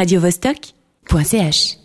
radiovostok.ch.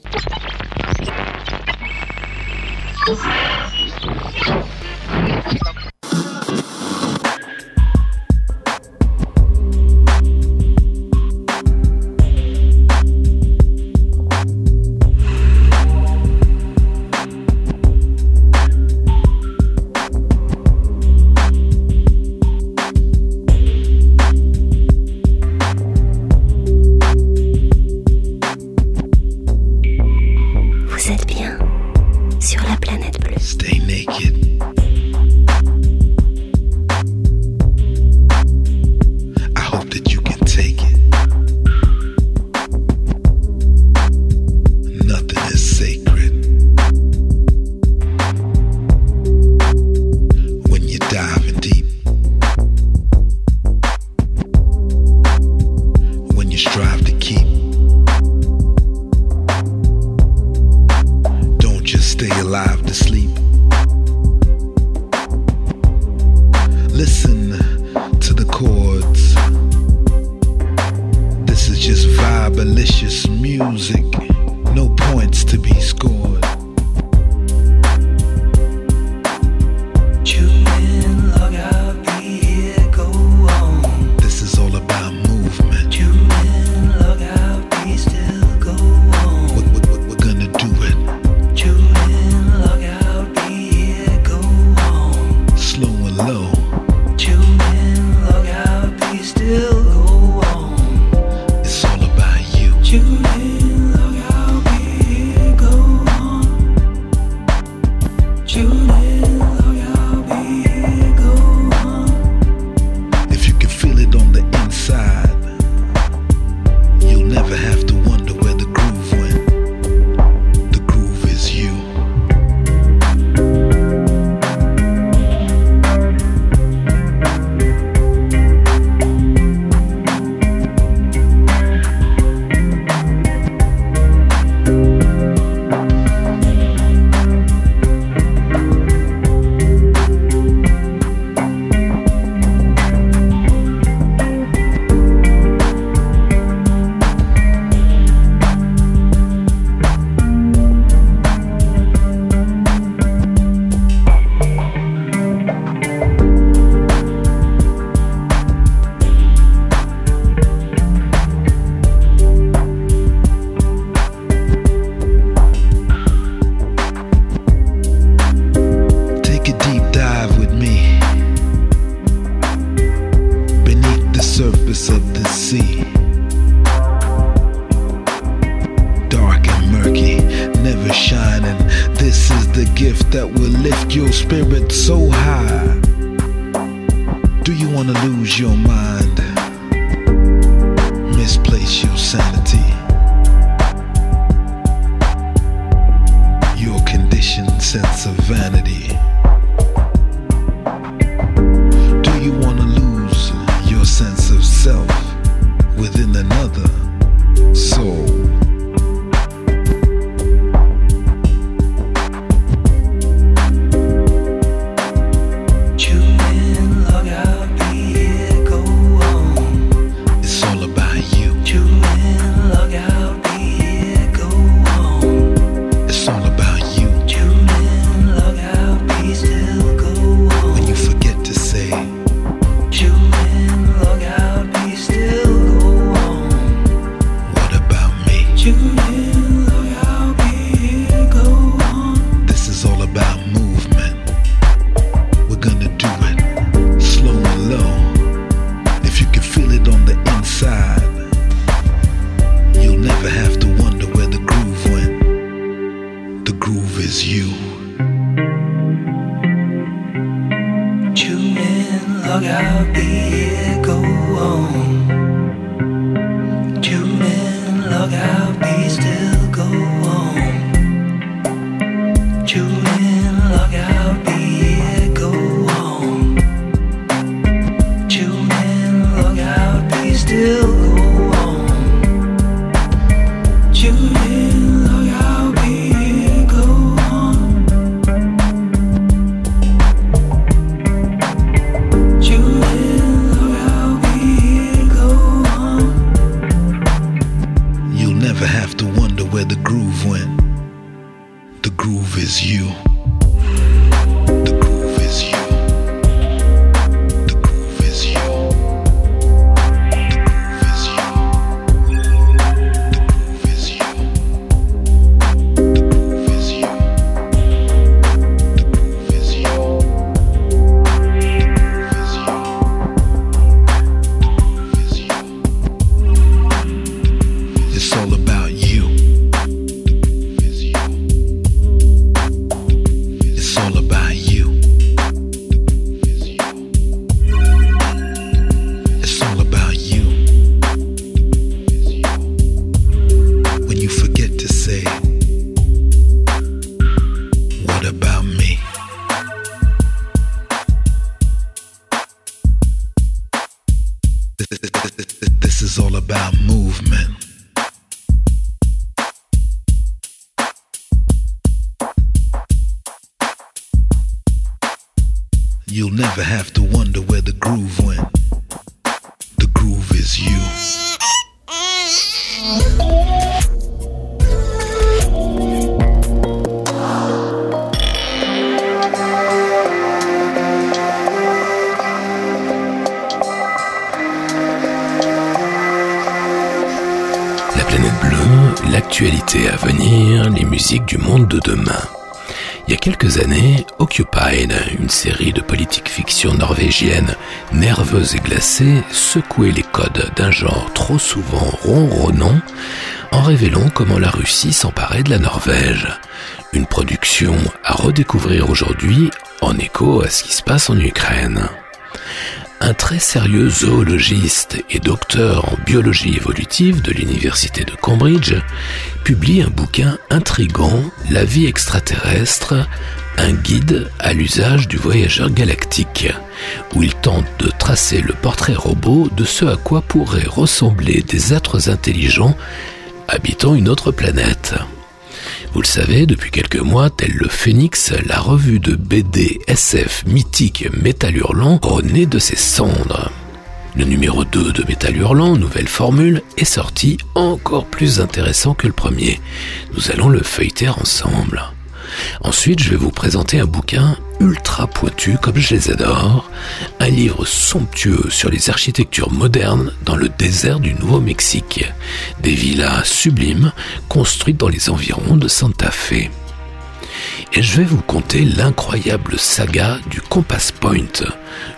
de demain. Il y a quelques années, Occupied, une série de politique fiction norvégienne nerveuse et glacée, secouait les codes d'un genre trop souvent ronronnant en révélant comment la Russie s'emparait de la Norvège. Une production à redécouvrir aujourd'hui en écho à ce qui se passe en Ukraine un très sérieux zoologiste et docteur en biologie évolutive de l'université de Cambridge publie un bouquin intrigant, La vie extraterrestre, un guide à l'usage du voyageur galactique, où il tente de tracer le portrait robot de ce à quoi pourraient ressembler des êtres intelligents habitant une autre planète. Vous le savez, depuis quelques mois, tel le Phénix, la revue de BD SF mythique Métal Hurlant renaît de ses cendres. Le numéro 2 de Métal Hurlant, nouvelle formule, est sorti encore plus intéressant que le premier. Nous allons le feuilleter ensemble. Ensuite, je vais vous présenter un bouquin ultra pointu comme je les adore, un livre somptueux sur les architectures modernes dans le désert du Nouveau-Mexique, des villas sublimes construites dans les environs de Santa Fe. Et je vais vous conter l'incroyable saga du Compass Point,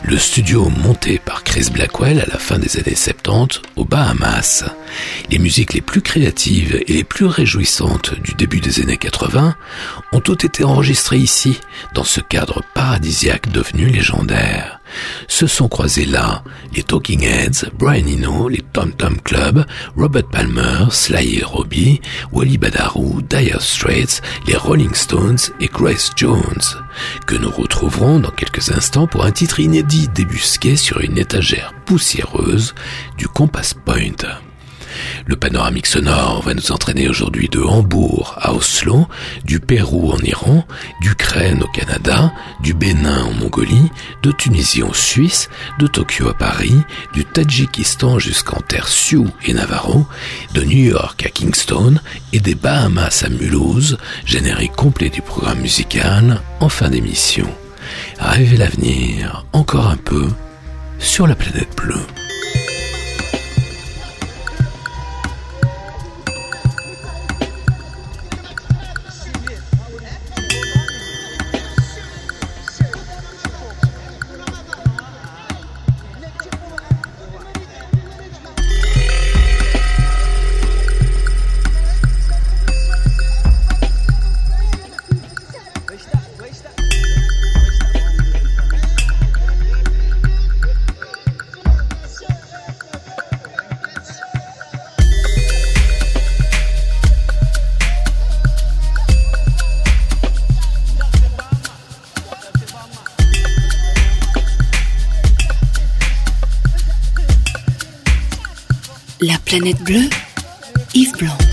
le studio monté par Chris Blackwell à la fin des années 70 aux Bahamas. Les musiques les plus créatives et les plus réjouissantes du début des années 80 ont toutes été enregistrées ici, dans ce cadre paradisiaque devenu légendaire. Se sont croisés là les Talking Heads, Brian Eno, les Tom Tom Club, Robert Palmer, Sly et Robbie, Wally Badarou, Dire Straits, les Rolling Stones et Grace Jones, que nous retrouverons dans quelques instants pour un titre inédit débusqué sur une étagère poussiéreuse du Compass Point. Le panoramique sonore va nous entraîner aujourd'hui de Hambourg à Oslo, du Pérou en Iran, d'Ukraine au Canada, du Bénin en Mongolie, de Tunisie en Suisse, de Tokyo à Paris, du Tadjikistan jusqu'en terre Sioux et Navarro, de New York à Kingston et des Bahamas à Mulhouse, générique complet du programme musical en fin d'émission. Rêvez l'avenir encore un peu sur la planète bleue. Planète bleue, Yves Blanc.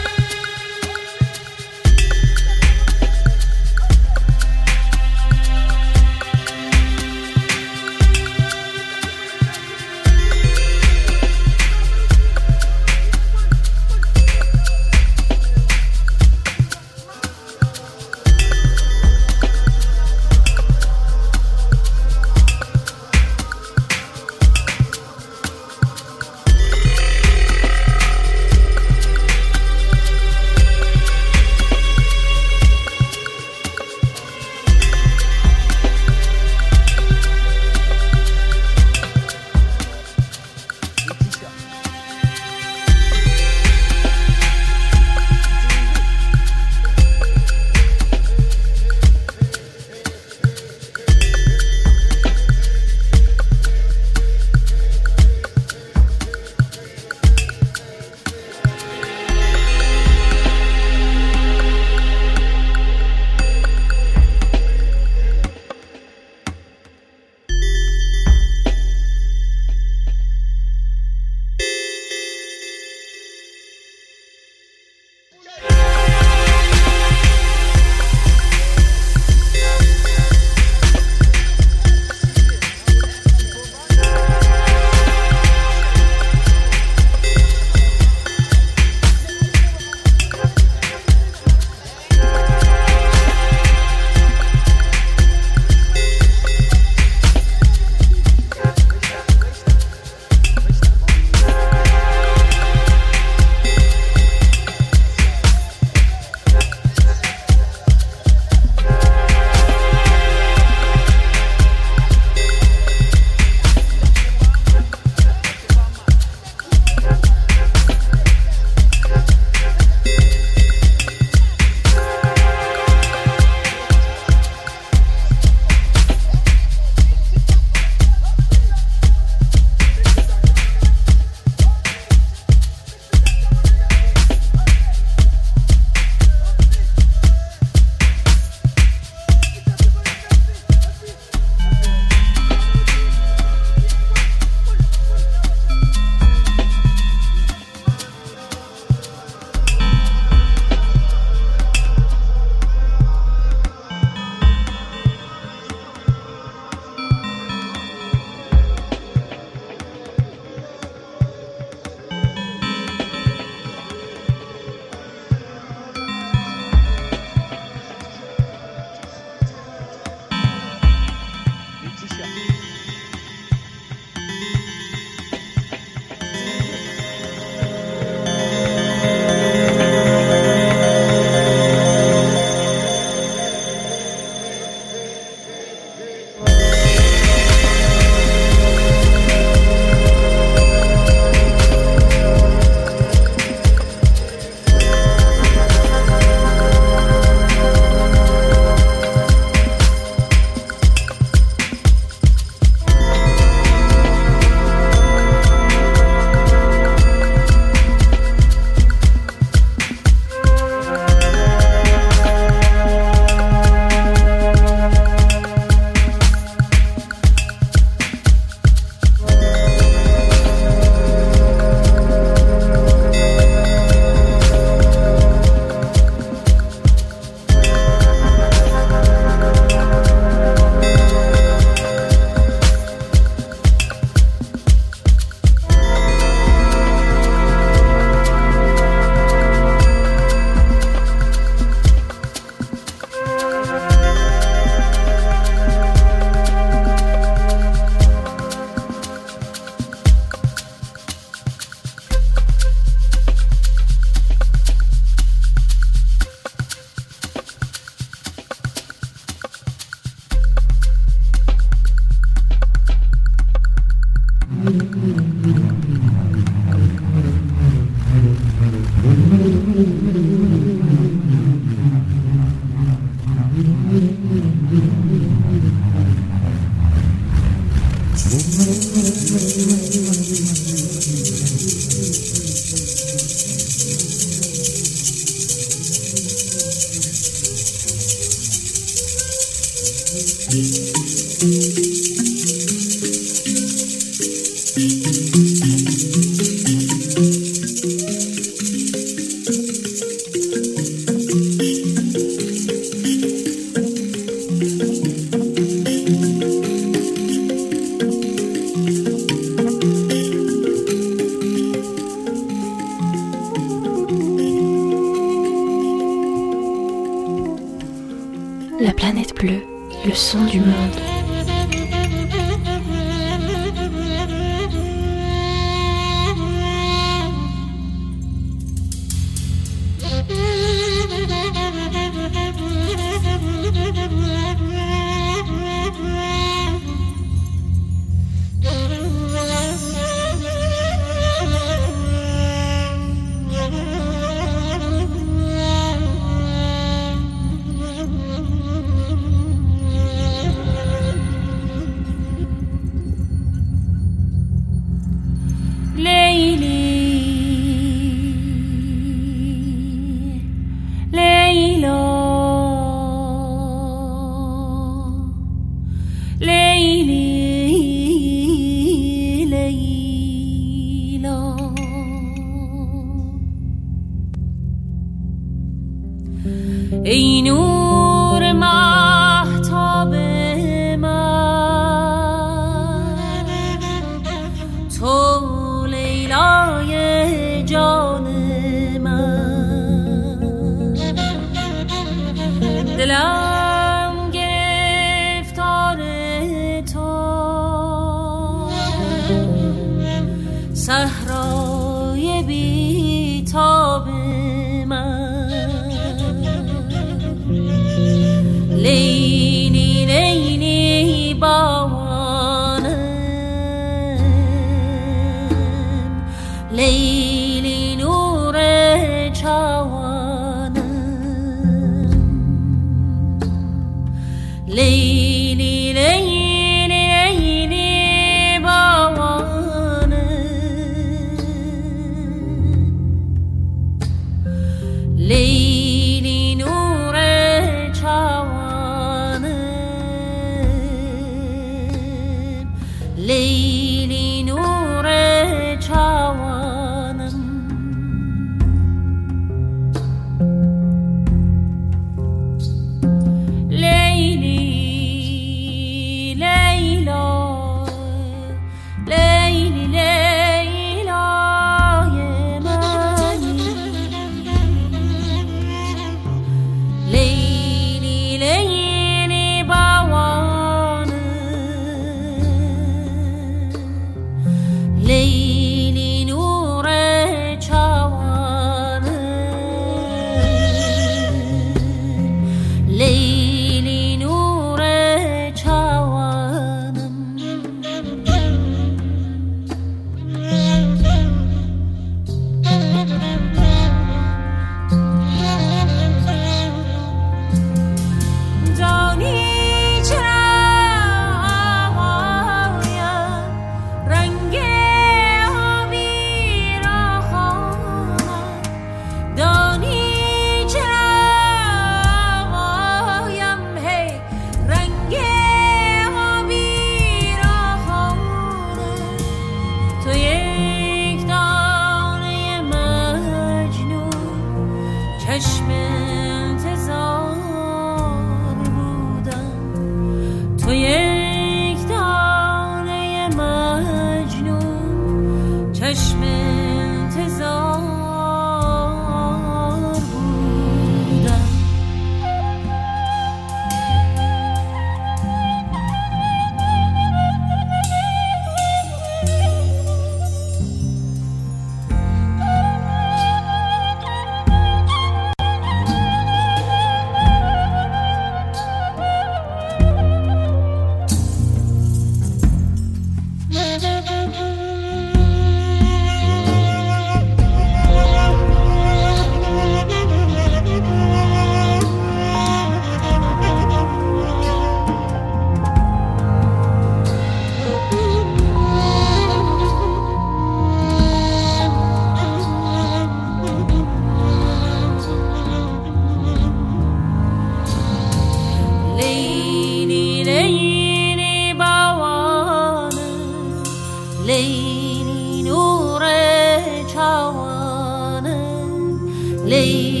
لیلی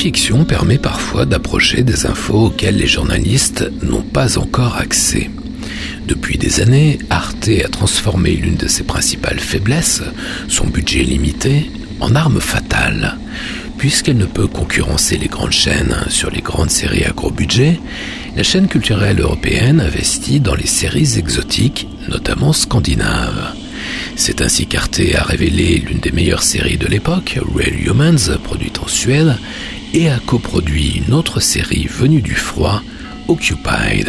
Fiction permet parfois d'approcher des infos auxquelles les journalistes n'ont pas encore accès. Depuis des années, Arte a transformé l'une de ses principales faiblesses, son budget limité, en arme fatale. Puisqu'elle ne peut concurrencer les grandes chaînes sur les grandes séries à gros budget, la chaîne culturelle européenne investit dans les séries exotiques, notamment scandinaves. C'est ainsi qu'Arte a révélé l'une des meilleures séries de l'époque, Real Humans, produite en Suède, et a coproduit une autre série venue du froid, Occupied,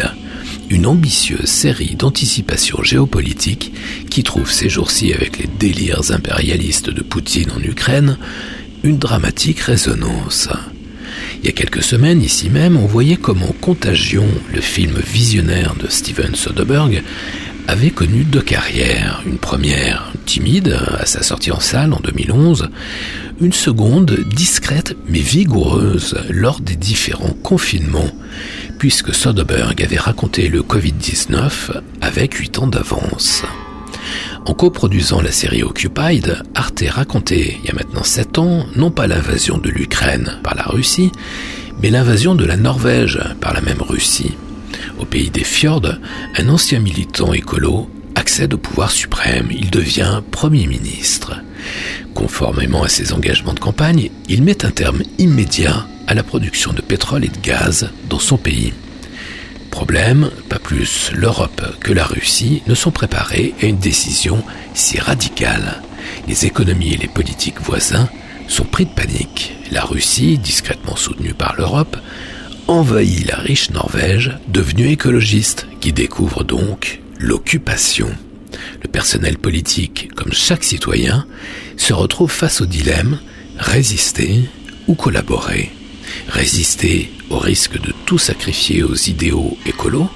une ambitieuse série d'anticipation géopolitique qui trouve ces jours-ci avec les délires impérialistes de Poutine en Ukraine une dramatique résonance. Il y a quelques semaines, ici même, on voyait comment Contagion, le film visionnaire de Steven Soderbergh, avait connu deux carrières. Une première timide à sa sortie en salle en 2011, une seconde discrète mais vigoureuse lors des différents confinements, puisque Soderbergh avait raconté le Covid-19 avec 8 ans d'avance. En coproduisant la série Occupied, Arte racontait, il y a maintenant 7 ans, non pas l'invasion de l'Ukraine par la Russie, mais l'invasion de la Norvège par la même Russie. Au pays des fjords, un ancien militant écolo accède au pouvoir suprême, il devient Premier ministre. Conformément à ses engagements de campagne, il met un terme immédiat à la production de pétrole et de gaz dans son pays. Problème, pas plus l'Europe que la Russie ne sont préparés à une décision si radicale. Les économies et les politiques voisins sont pris de panique. La Russie, discrètement soutenue par l'Europe, envahit la riche Norvège, devenue écologiste, qui découvre donc l'occupation. Le personnel politique, comme chaque citoyen, se retrouve face au dilemme résister ou collaborer. Résister au risque de tout sacrifier aux idéaux écolos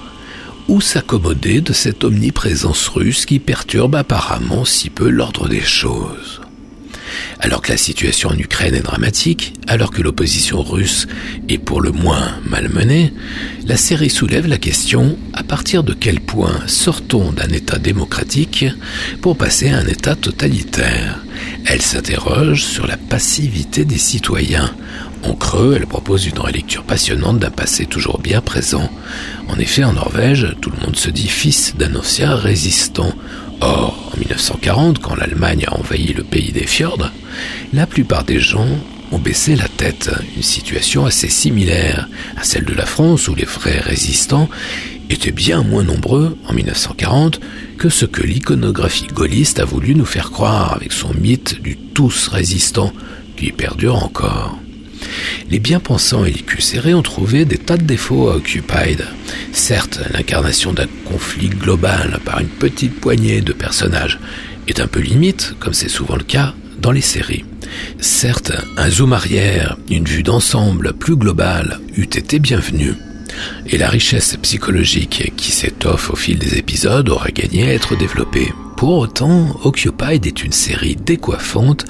ou s'accommoder de cette omniprésence russe qui perturbe apparemment si peu l'ordre des choses. Alors que la situation en Ukraine est dramatique, alors que l'opposition russe est pour le moins malmenée, la série soulève la question à partir de quel point sortons d'un État démocratique pour passer à un État totalitaire? Elle s'interroge sur la passivité des citoyens. En creux, elle propose une relecture passionnante d'un passé toujours bien présent. En effet, en Norvège, tout le monde se dit fils d'un ancien résistant. Or, en 1940, quand l'Allemagne a envahi le pays des fjords, la plupart des gens ont baissé la tête, une situation assez similaire à celle de la France où les frères résistants étaient bien moins nombreux en 1940 que ce que l'iconographie gaulliste a voulu nous faire croire avec son mythe du tous résistant qui perdure encore. Les bien-pensants et les culs serrés ont trouvé des tas de défauts à Occupied. Certes, l'incarnation d'un conflit global par une petite poignée de personnages est un peu limite, comme c'est souvent le cas dans les séries. Certes, un zoom arrière, une vue d'ensemble plus globale eût été bienvenu. Et la richesse psychologique qui s'étoffe au fil des épisodes aurait gagné à être développée. Pour autant, Occupied est une série décoiffante,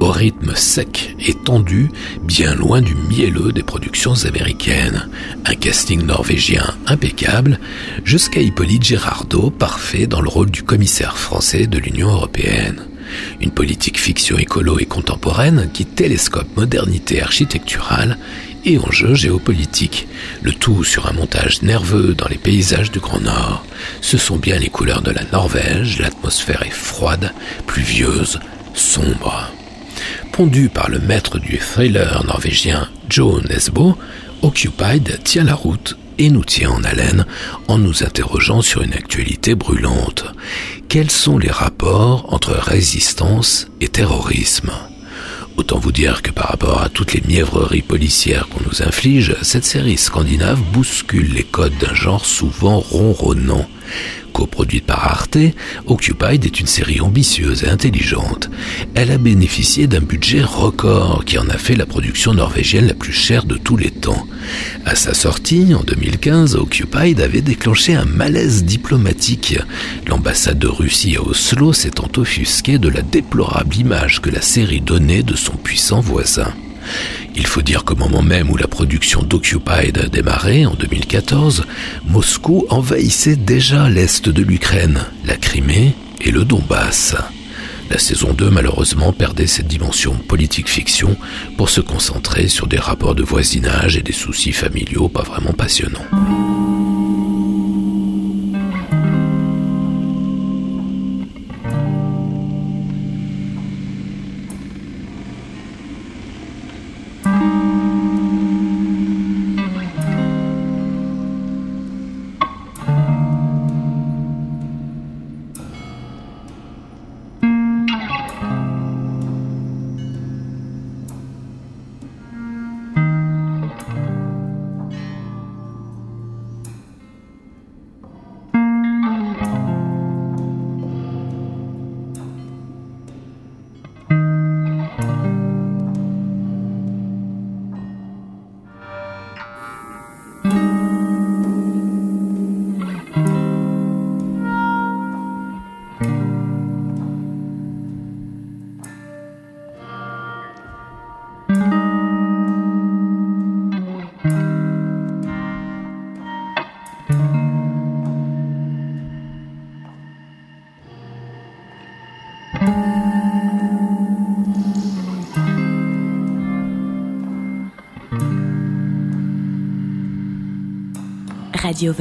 au rythme sec et tendu, bien loin du mielleux des productions américaines. Un casting norvégien impeccable, jusqu'à Hippolyte Girardot, parfait dans le rôle du commissaire français de l'Union européenne. Une politique fiction écolo et contemporaine qui télescope modernité architecturale et enjeux géopolitiques, le tout sur un montage nerveux dans les paysages du Grand Nord. Ce sont bien les couleurs de la Norvège, l'atmosphère est froide, pluvieuse, sombre. Pondu par le maître du thriller norvégien Joe Nesbo, Occupied tient la route et nous tient en haleine en nous interrogeant sur une actualité brûlante. Quels sont les rapports entre résistance et terrorisme? Autant vous dire que par rapport à toutes les mièvreries policières qu'on nous inflige, cette série scandinave bouscule les codes d'un genre souvent ronronnant. Coproduite par Arte, Occupied est une série ambitieuse et intelligente. Elle a bénéficié d'un budget record qui en a fait la production norvégienne la plus chère de tous les temps. À sa sortie, en 2015, Occupied avait déclenché un malaise diplomatique. L'ambassade de Russie à Oslo s'étant offusquée de la déplorable image que la série donnait de son puissant voisin. Il faut dire qu'au moment même où la production d'Occupied a démarré, en 2014, Moscou envahissait déjà l'est de l'Ukraine, la Crimée et le Donbass. La saison 2 malheureusement perdait cette dimension politique-fiction pour se concentrer sur des rapports de voisinage et des soucis familiaux pas vraiment passionnants. Radio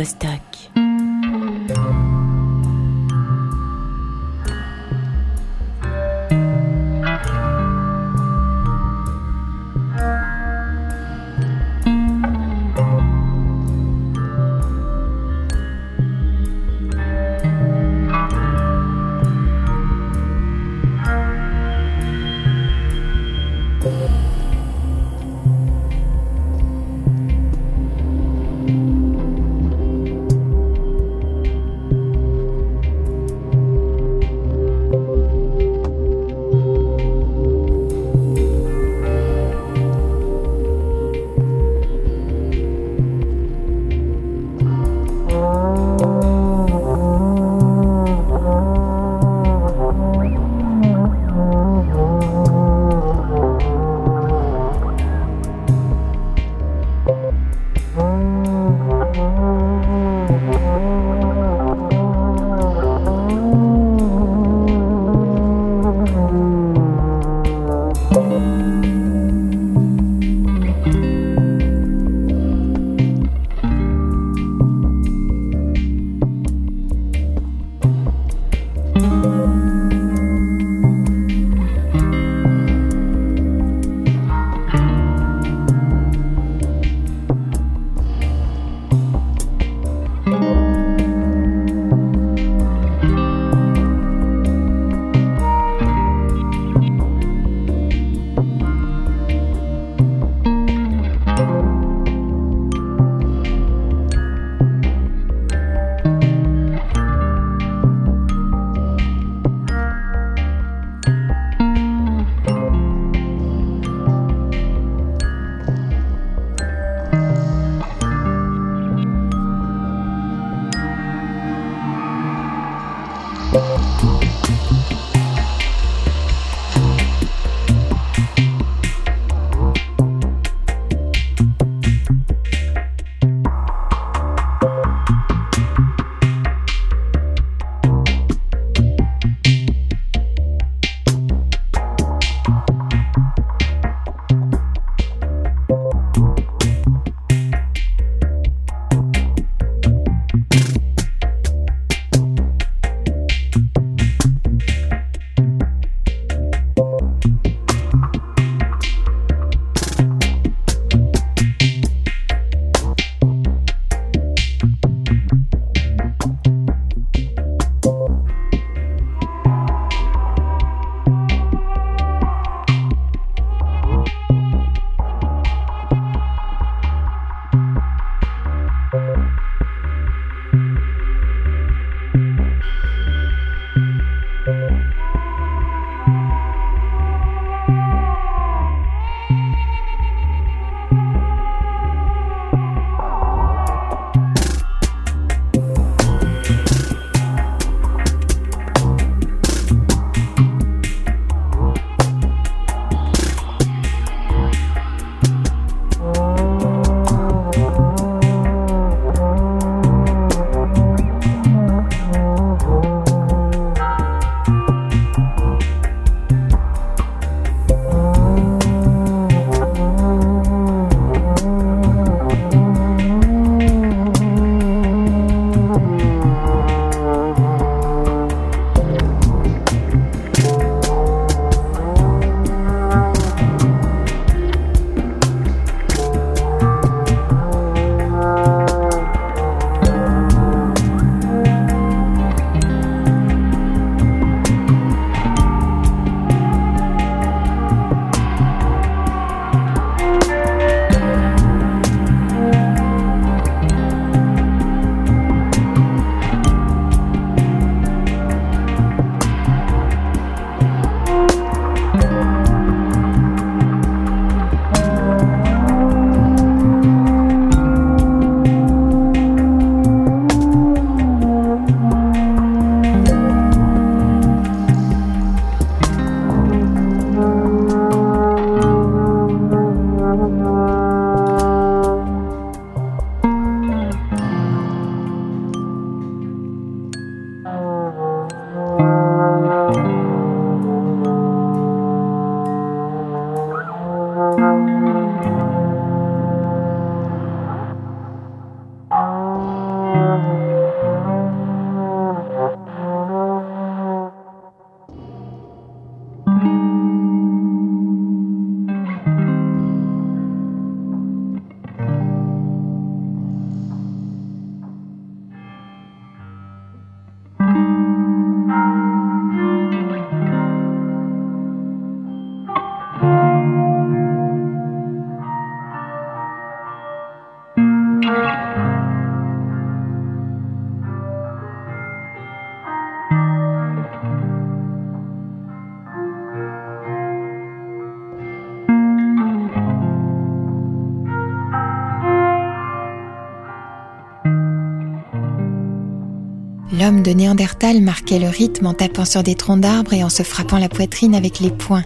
Néandertal marquait le rythme en tapant sur des troncs d'arbres et en se frappant la poitrine avec les poings.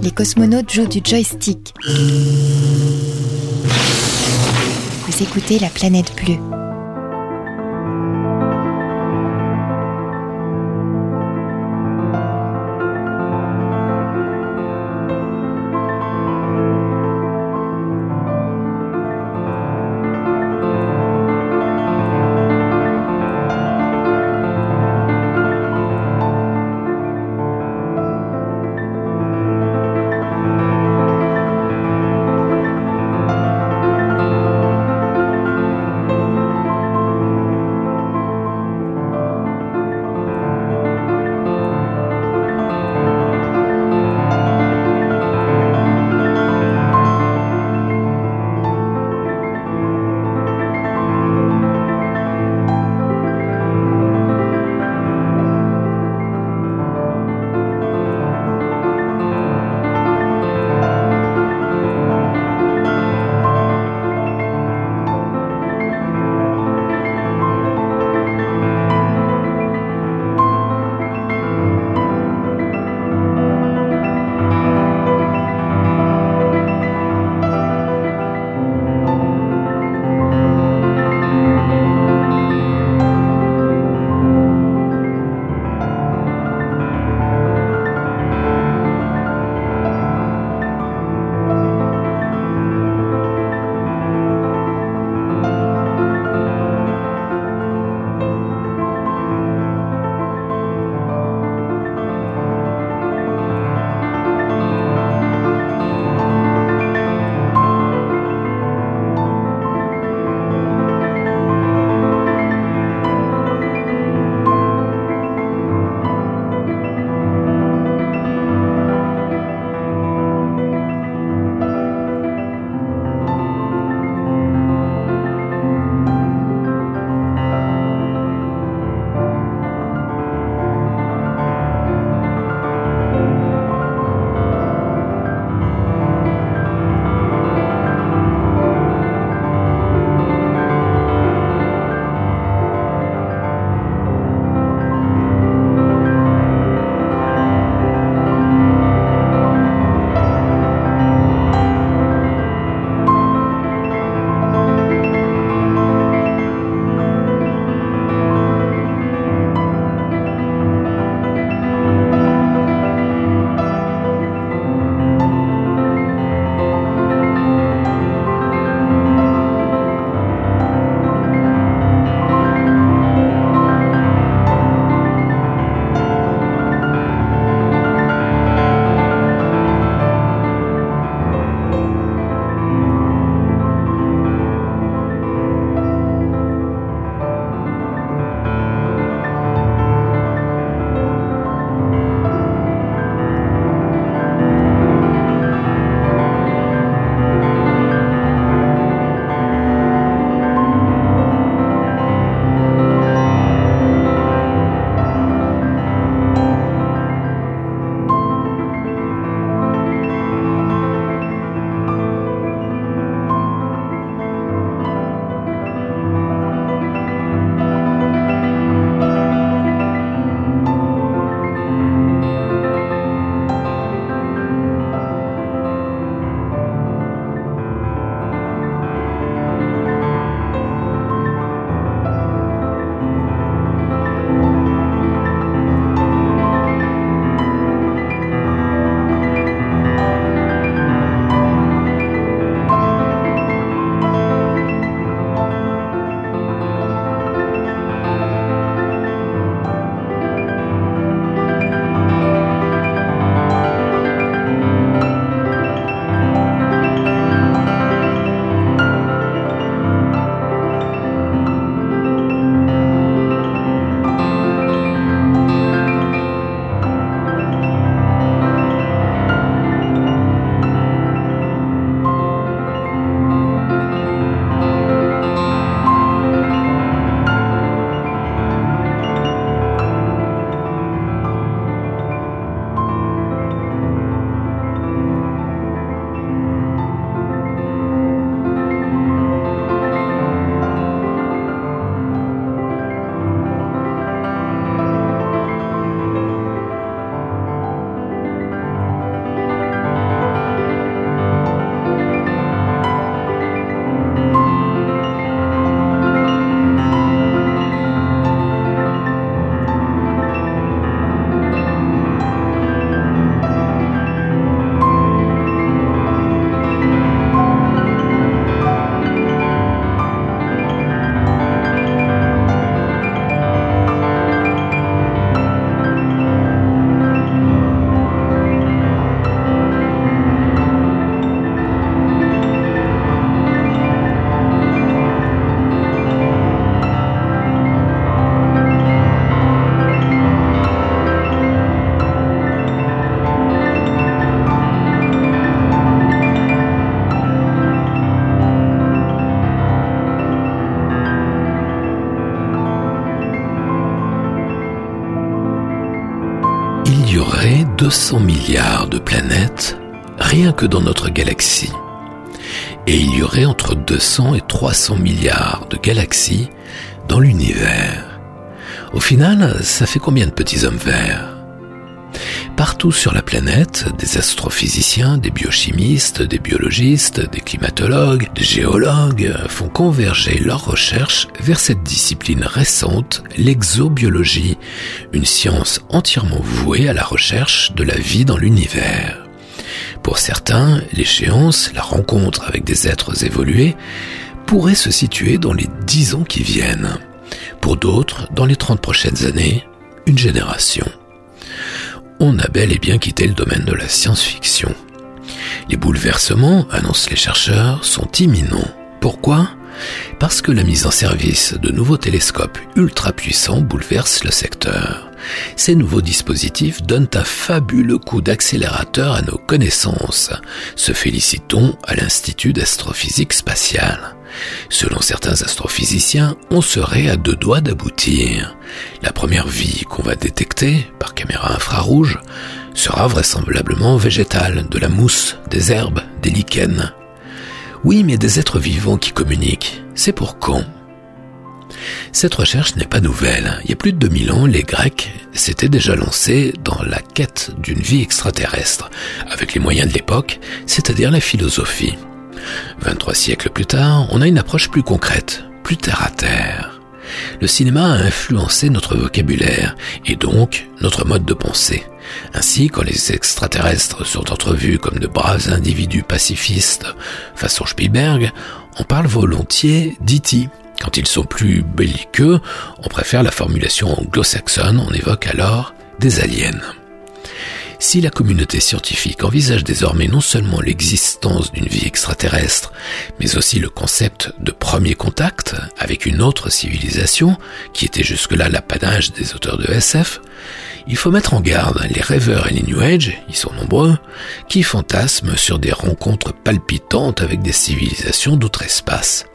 Les cosmonautes jouent du joystick. Vous écoutez la planète bleue. De planètes rien que dans notre galaxie. Et il y aurait entre 200 et 300 milliards de galaxies dans l'univers. Au final, ça fait combien de petits hommes verts? Partout sur la planète, des astrophysiciens, des biochimistes, des biologistes, des climatologues, des géologues font converger leurs recherches vers cette discipline récente, l'exobiologie, une science entièrement vouée à la recherche de la vie dans l'univers. Pour certains, l'échéance, la rencontre avec des êtres évolués, pourrait se situer dans les dix ans qui viennent. Pour d'autres, dans les trente prochaines années, une génération on a bel et bien quitté le domaine de la science-fiction. Les bouleversements, annoncent les chercheurs, sont imminents. Pourquoi? Parce que la mise en service de nouveaux télescopes ultra puissants bouleverse le secteur. Ces nouveaux dispositifs donnent un fabuleux coup d'accélérateur à nos connaissances. Se félicitons à l'Institut d'astrophysique spatiale. Selon certains astrophysiciens, on serait à deux doigts d'aboutir. La première vie qu'on va détecter par caméra infrarouge sera vraisemblablement végétale, de la mousse, des herbes, des lichens. Oui, mais des êtres vivants qui communiquent, c'est pour quand? Cette recherche n'est pas nouvelle. Il y a plus de 2000 ans, les Grecs s'étaient déjà lancés dans la quête d'une vie extraterrestre, avec les moyens de l'époque, c'est-à-dire la philosophie. 23 siècles plus tard, on a une approche plus concrète, plus terre à terre. Le cinéma a influencé notre vocabulaire et donc notre mode de pensée. Ainsi, quand les extraterrestres sont entrevus comme de braves individus pacifistes façon Spielberg, on parle volontiers d'E.T. Quand ils sont plus belliqueux, on préfère la formulation anglo-saxonne, on évoque alors des aliens. Si la communauté scientifique envisage désormais non seulement l'existence d'une vie extraterrestre, mais aussi le concept de premier contact avec une autre civilisation, qui était jusque-là l'apanage des auteurs de SF, il faut mettre en garde les rêveurs et les New Age, ils sont nombreux, qui fantasment sur des rencontres palpitantes avec des civilisations d'outre-espace.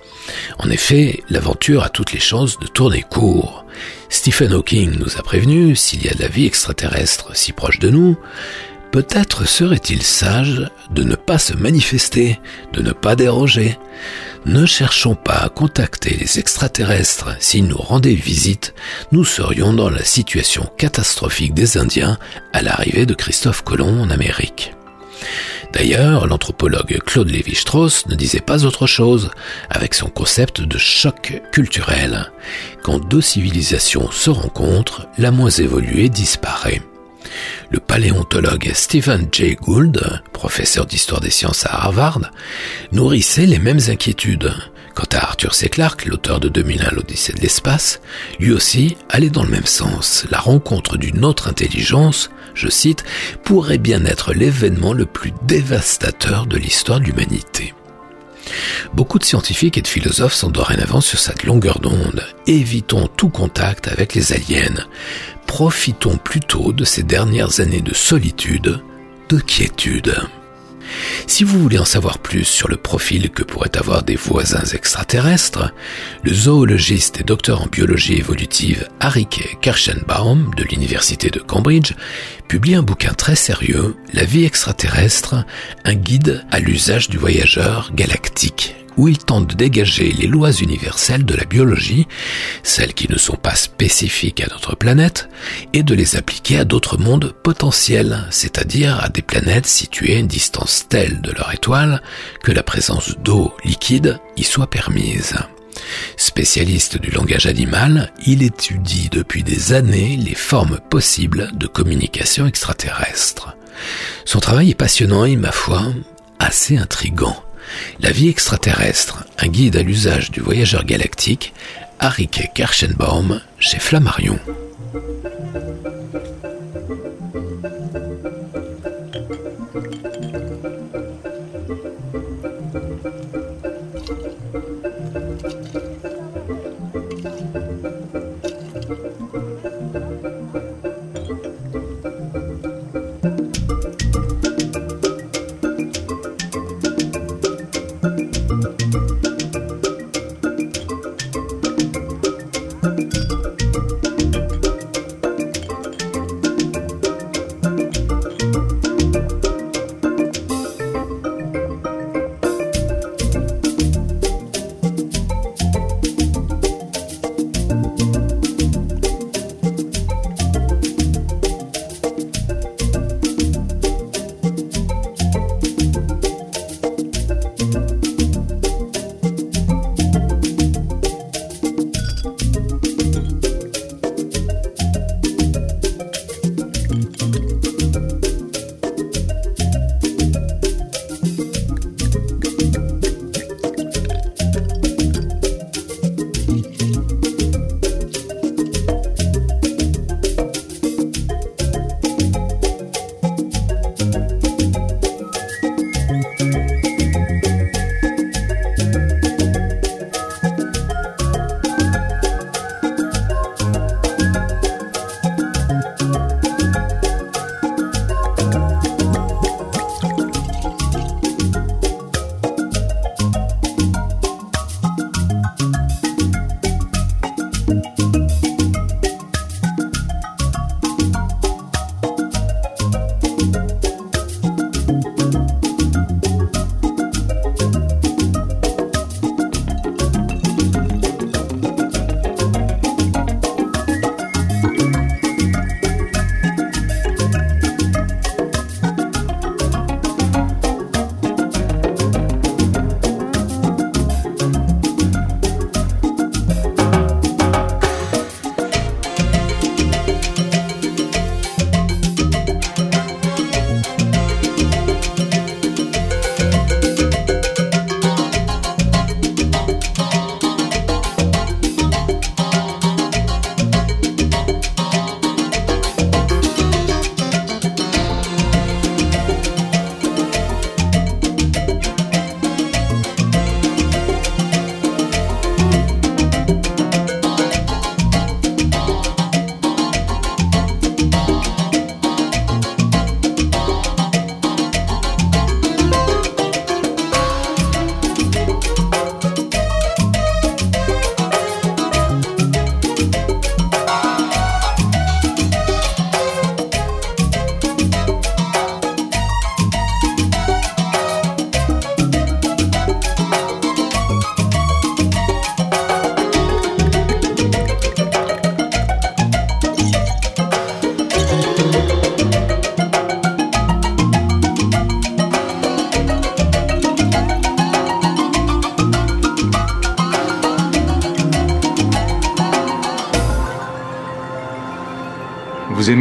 En effet, l'aventure a toutes les chances de tourner court. Stephen Hawking nous a prévenu, s'il y a de la vie extraterrestre si proche de nous, peut-être serait-il sage de ne pas se manifester, de ne pas déroger. Ne cherchons pas à contacter les extraterrestres. S'ils nous rendaient visite, nous serions dans la situation catastrophique des Indiens à l'arrivée de Christophe Colomb en Amérique. D'ailleurs, l'anthropologue Claude Lévi-Strauss ne disait pas autre chose avec son concept de choc culturel. Quand deux civilisations se rencontrent, la moins évoluée disparaît. Le paléontologue Stephen Jay Gould, professeur d'histoire des sciences à Harvard, nourrissait les mêmes inquiétudes. Quant à Arthur C. Clarke, l'auteur de 2001 l'Odyssée de l'espace, lui aussi allait dans le même sens. La rencontre d'une autre intelligence, je cite, pourrait bien être l'événement le plus dévastateur de l'histoire de l'humanité. Beaucoup de scientifiques et de philosophes sont dorénavant sur cette longueur d'onde. Évitons tout contact avec les aliens. Profitons plutôt de ces dernières années de solitude, de quiétude. Si vous voulez en savoir plus sur le profil que pourraient avoir des voisins extraterrestres, le zoologiste et docteur en biologie évolutive Arik Kirschenbaum de l'université de Cambridge publie un bouquin très sérieux, La vie extraterrestre, un guide à l'usage du voyageur galactique où il tente de dégager les lois universelles de la biologie, celles qui ne sont pas spécifiques à notre planète, et de les appliquer à d'autres mondes potentiels, c'est-à-dire à des planètes situées à une distance telle de leur étoile que la présence d'eau liquide y soit permise. Spécialiste du langage animal, il étudie depuis des années les formes possibles de communication extraterrestre. Son travail est passionnant et, ma foi, assez intrigant. La vie extraterrestre, un guide à l'usage du voyageur galactique, Arik Kirschenbaum chez Flammarion.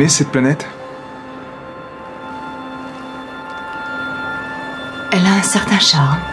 Cette planète? Elle a un certain charme.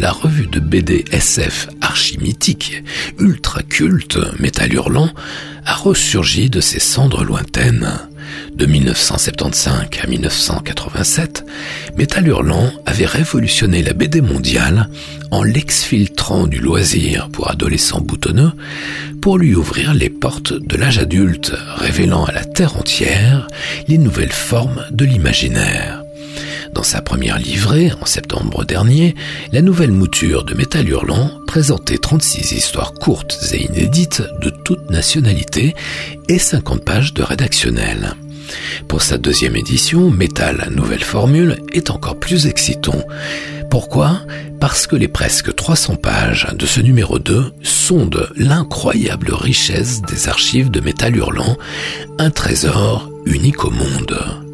La revue de BD SF archimythique, ultra culte, Métal Hurlant, a ressurgi de ses cendres lointaines. De 1975 à 1987, Métal Hurlant avait révolutionné la BD mondiale en l'exfiltrant du loisir pour adolescents boutonneux pour lui ouvrir les portes de l'âge adulte, révélant à la terre entière les nouvelles formes de l'imaginaire. Dans sa première livrée, en septembre dernier, la nouvelle mouture de Métal Hurlant présentait 36 histoires courtes et inédites de toute nationalité et 50 pages de rédactionnel. Pour sa deuxième édition, Metal Nouvelle Formule est encore plus excitant. Pourquoi? Parce que les presque 300 pages de ce numéro 2 sondent l'incroyable richesse des archives de Métal Hurlant, un trésor unique au monde.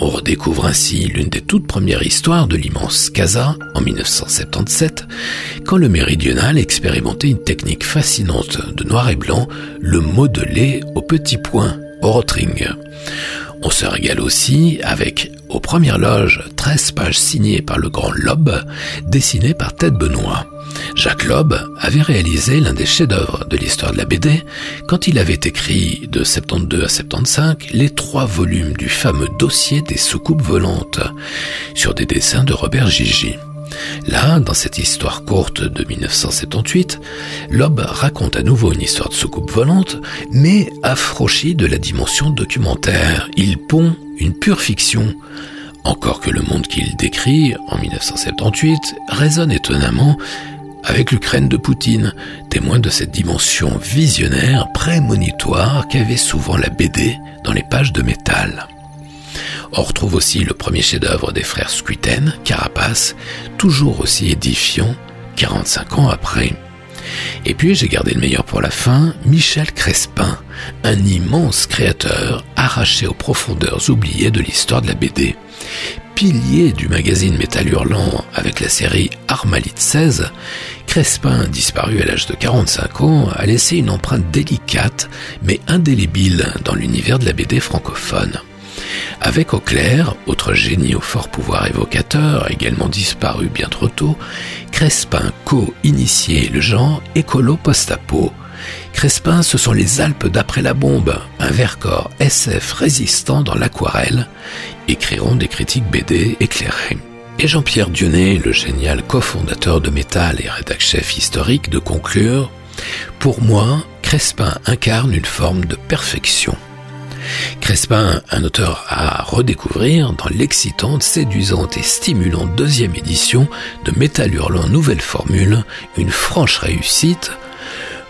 On redécouvre ainsi l'une des toutes premières histoires de l'immense Casa en 1977, quand le méridional expérimentait une technique fascinante de noir et blanc, le modelé au petit point, au rotring. On se régale aussi avec, aux premières loges, 13 pages signées par le grand Loeb, dessinées par Ted Benoît. Jacques Loeb avait réalisé l'un des chefs-d'œuvre de l'histoire de la BD quand il avait écrit de 72 à 75 les trois volumes du fameux dossier des soucoupes volantes sur des dessins de Robert Gigi. Là, dans cette histoire courte de 1978, Loeb raconte à nouveau une histoire de soucoupe volante, mais affranchie de la dimension documentaire. Il pond une pure fiction. Encore que le monde qu'il décrit en 1978 résonne étonnamment avec l'Ukraine de Poutine, témoin de cette dimension visionnaire prémonitoire qu'avait souvent la BD dans les pages de métal. On retrouve aussi le premier chef-d'œuvre des frères Squitten, Carapace, toujours aussi édifiant 45 ans après. Et puis j'ai gardé le meilleur pour la fin, Michel Crespin, un immense créateur arraché aux profondeurs oubliées de l'histoire de la BD. Pilier du magazine Métal Hurlant avec la série Armalite 16, Crespin, disparu à l'âge de 45 ans, a laissé une empreinte délicate mais indélébile dans l'univers de la BD francophone. Avec Auclair, autre génie au fort pouvoir évocateur, également disparu bien trop tôt, Crespin co-initié le genre écolo-post-apo. Crespin, ce sont les Alpes d'après la bombe, un Vercors SF résistant dans l'aquarelle, écriront des critiques BD éclairées. Et Jean-Pierre Dionnet, le génial cofondateur de Métal et rédac-chef historique, de conclure Pour moi, Crespin incarne une forme de perfection. Crespin, un auteur à redécouvrir dans l'excitante, séduisante et stimulante deuxième édition de Métal Hurlant Nouvelle Formule, une franche réussite,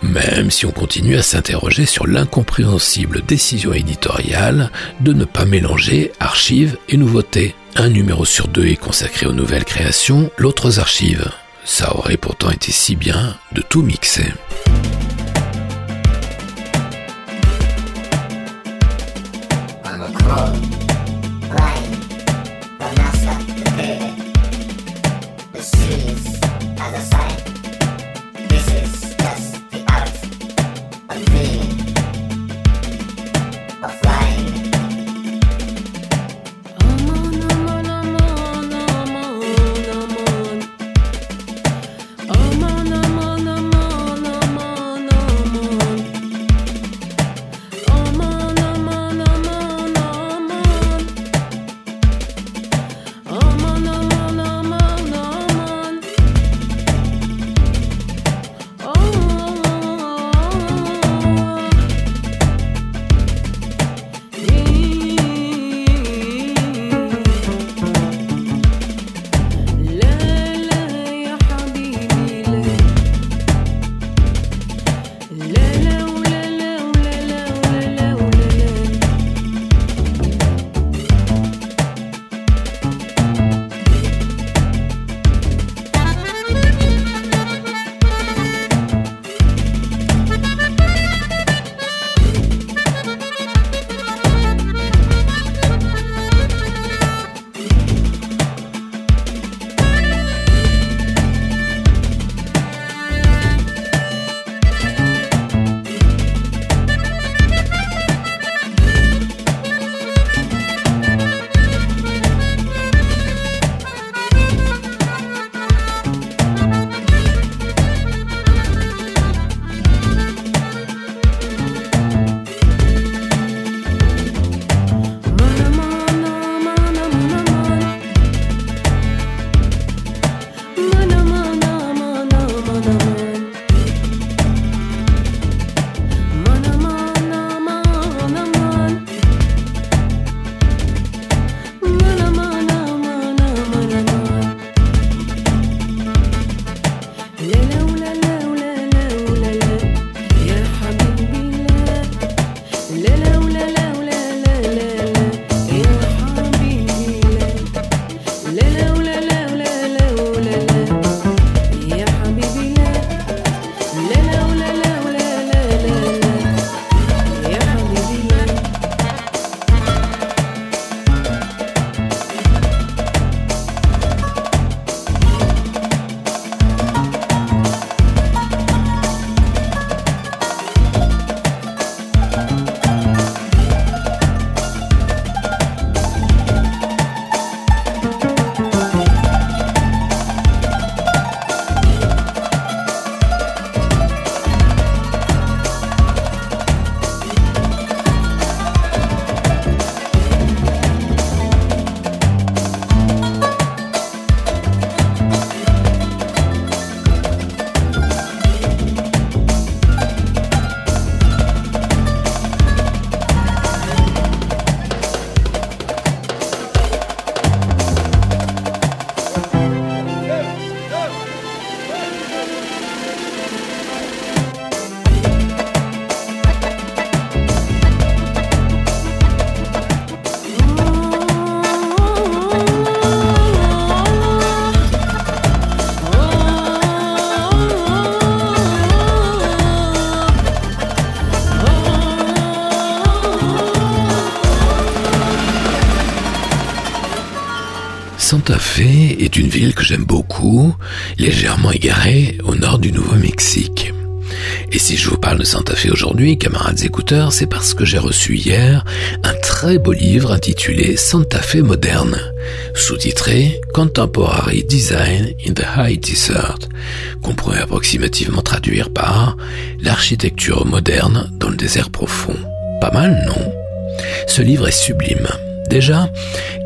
même si on continue à s'interroger sur l'incompréhensible décision éditoriale de ne pas mélanger archives et nouveautés. Un numéro sur deux est consacré aux nouvelles créations, l'autre aux archives. Ça aurait pourtant été si bien de tout mixer. I'm a Santa Fe est une ville que j'aime beaucoup, légèrement égarée au nord du Nouveau-Mexique. Et si je vous parle de Santa Fe aujourd'hui, camarades écouteurs, c'est parce que j'ai reçu hier un très beau livre intitulé Santa Fe moderne, sous-titré Contemporary Design in the High Desert, qu'on pourrait approximativement traduire par l'architecture moderne dans le désert profond. Pas mal, non? Ce livre est sublime. Déjà,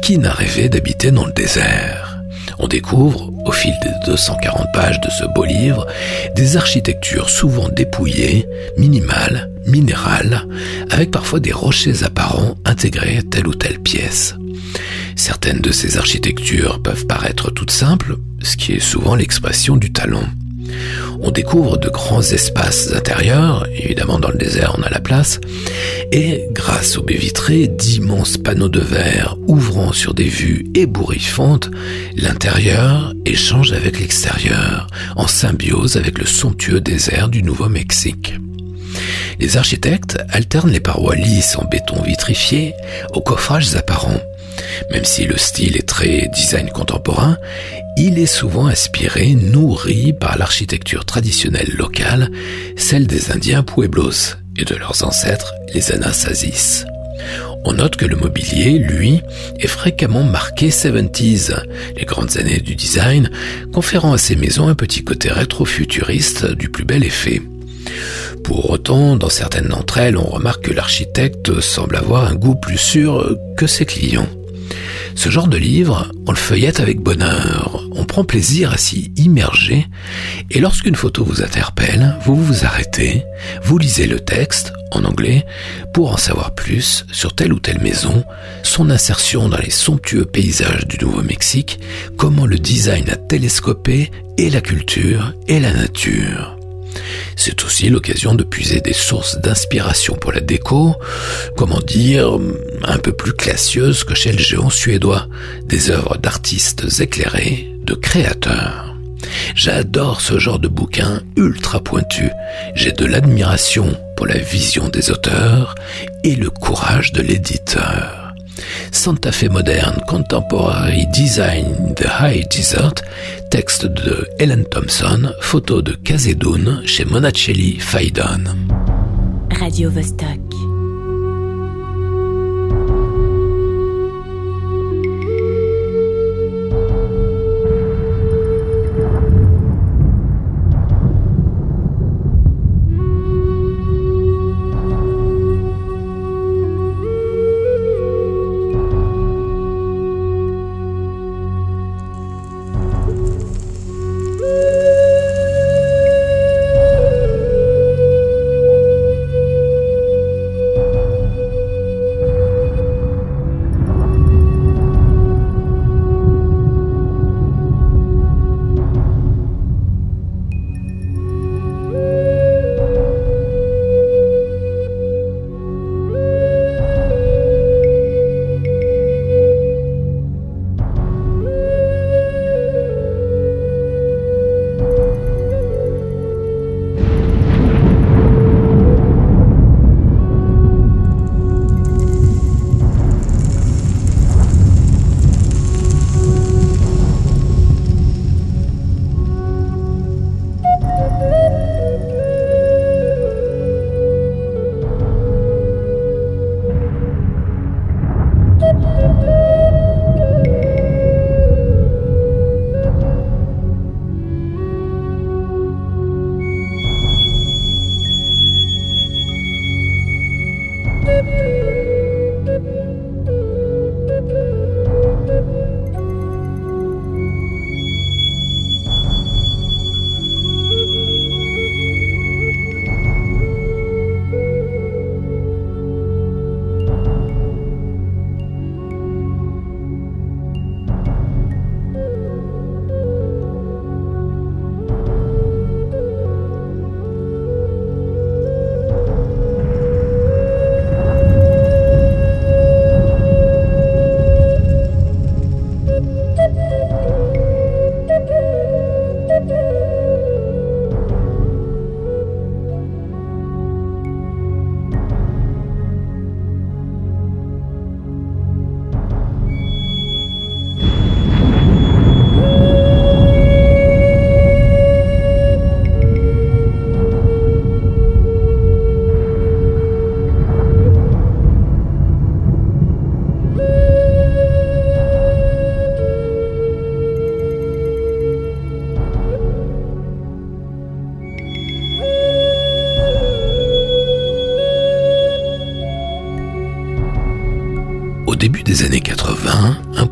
qui n'a rêvé d'habiter dans le désert? On découvre, au fil des 240 pages de ce beau livre, des architectures souvent dépouillées, minimales, minérales, avec parfois des rochers apparents intégrés à telle ou telle pièce. Certaines de ces architectures peuvent paraître toutes simples, ce qui est souvent l'expression du talent. On découvre de grands espaces intérieurs, évidemment dans le désert on a la place, et grâce aux baies vitrées, d'immenses panneaux de verre ouvrant sur des vues ébouriffantes, l'intérieur échange avec l'extérieur, en symbiose avec le somptueux désert du Nouveau-Mexique. Les architectes alternent les parois lisses en béton vitrifié aux coffrages apparents. Même si le style est très design contemporain, il est souvent inspiré, nourri par l'architecture traditionnelle locale, celle des Indiens Pueblos et de leurs ancêtres, les Anasazis. On note que le mobilier, lui, est fréquemment marqué 70s, les grandes années du design, conférant à ces maisons un petit côté rétro-futuriste du plus bel effet. Pour autant, dans certaines d'entre elles, on remarque que l'architecte semble avoir un goût plus sûr que ses clients. Ce genre de livre, on le feuillette avec bonheur, on prend plaisir à s'y immerger, et lorsqu'une photo vous interpelle, vous vous arrêtez, vous lisez le texte, en anglais, pour en savoir plus sur telle ou telle maison, son insertion dans les somptueux paysages du Nouveau-Mexique, comment le design a télescopé et la culture et la nature. C'est aussi l'occasion de puiser des sources d'inspiration pour la déco, comment dire, un peu plus classieuses que chez le géant suédois, des œuvres d'artistes éclairés, de créateurs. J'adore ce genre de bouquin ultra pointu. J'ai de l'admiration pour la vision des auteurs et le courage de l'éditeur. Santa Fe Modern Contemporary Design The High Desert, texte de Helen Thompson, photo de Kazedoun chez Monacelli Faidon. Radio Vostok.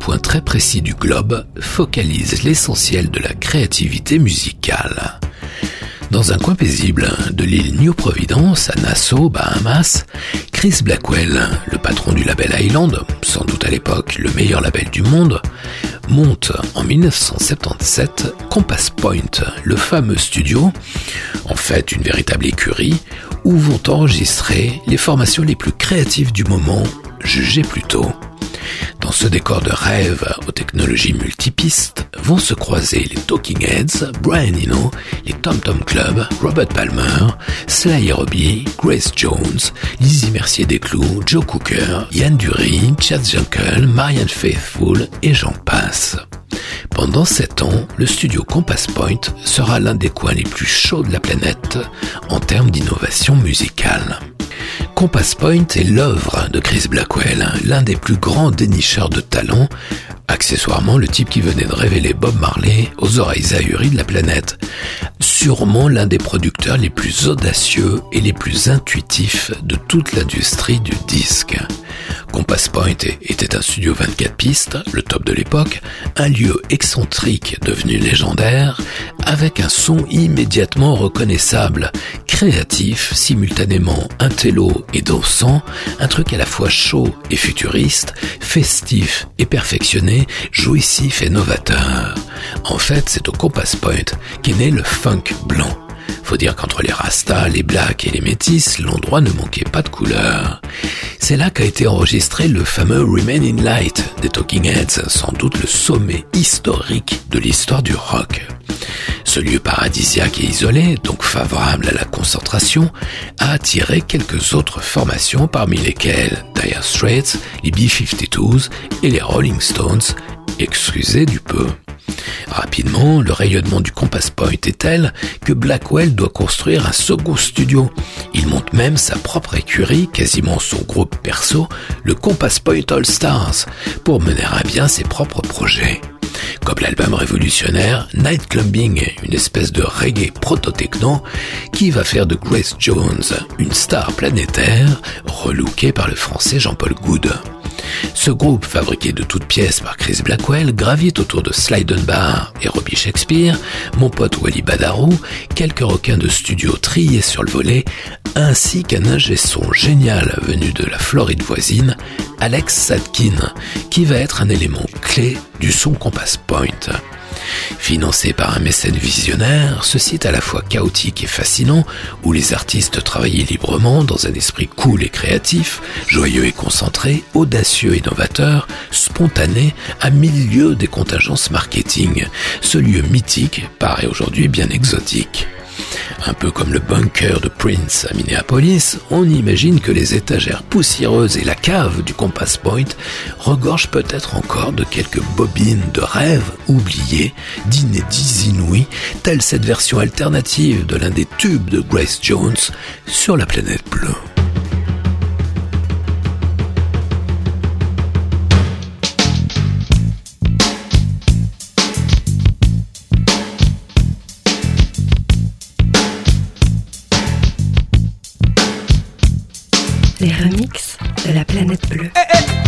Point très précis du globe focalise l'essentiel de la créativité musicale. Dans un coin paisible de l'île New Providence, à Nassau, Bahamas, Chris Blackwell, le patron du label Island, sans doute à l'époque le meilleur label du monde, monte en 1977 Compass Point, le fameux studio, en fait une véritable écurie, où vont enregistrer les formations les plus créatives du moment, jugées plus tôt. Dans ce décor de rêve aux technologies multipistes vont se croiser les Talking Heads, Brian Eno, les Tom Tom Club, Robert Palmer, Sly Robbie, Grace Jones, Lizzie Mercier Desclous, Joe Cooker, Yann Dury, Chad Junkel, Marianne Faithfull et j'en passe. Pendant sept ans, le studio Compass Point sera l'un des coins les plus chauds de la planète en termes d'innovation musicale. Compass Point est l'œuvre de Chris Blackwell, l'un des plus grands dénicheurs de talent, accessoirement le type qui venait de révéler Bob Marley aux oreilles ahuries de la planète, sûrement l'un des producteurs les plus audacieux et les plus intuitifs de toute l'industrie du disque. Compass Point était un studio 24 pistes, le top de l'époque, un lieu excentrique devenu légendaire, avec un son immédiatement reconnaissable, créatif, simultanément et dansant, un truc à la fois chaud et futuriste, festif et perfectionné, jouissif et novateur. En fait, c'est au Compass Point qu'est né le funk blanc. Faut dire qu'entre les rastas, les blacks et les métis, l'endroit ne manquait pas de couleurs. C'est là qu'a été enregistré le fameux Remain in Light des Talking Heads, sans doute le sommet historique de l'histoire du rock. Ce lieu paradisiaque et isolé, donc favorable à la concentration, a attiré quelques autres formations parmi lesquelles Dire Straits, les B-52s et les Rolling Stones, excusez du peu. Rapidement, le rayonnement du Compass Point est tel que Blackwell doit construire un second studio. Il monte même sa propre écurie, quasiment son groupe perso, le Compass Point All Stars, pour mener à bien ses propres projets. Comme l'album révolutionnaire Night Clubbing, une espèce de reggae proto-techno qui va faire de Grace Jones une star planétaire, relookée par le français Jean-Paul Goud. Ce groupe, fabriqué de toutes pièces par Chris Blackwell, gravite autour de Sly Dunbar et Robbie Shakespeare, mon pote Wally Badarou, quelques requins de studio triés sur le volet, ainsi qu'un ingé son génial venu de la Floride voisine, Alex Sadkin, qui va être un élément clé du son Compass Point. Financé par un mécène visionnaire, ce site à la fois chaotique et fascinant, où les artistes travaillaient librement dans un esprit cool et créatif, joyeux et concentré, audacieux et novateur, spontané, à milieu des contingences marketing. Ce lieu mythique paraît aujourd'hui bien exotique. Un peu comme le bunker de Prince à Minneapolis, on imagine que les étagères poussiéreuses et la cave du Compass Point regorgent peut-être encore de quelques bobines de rêves oubliés, d'inédits inouïs, telle cette version alternative de l'un des tubes de Grace Jones sur la planète bleue. La planète bleue.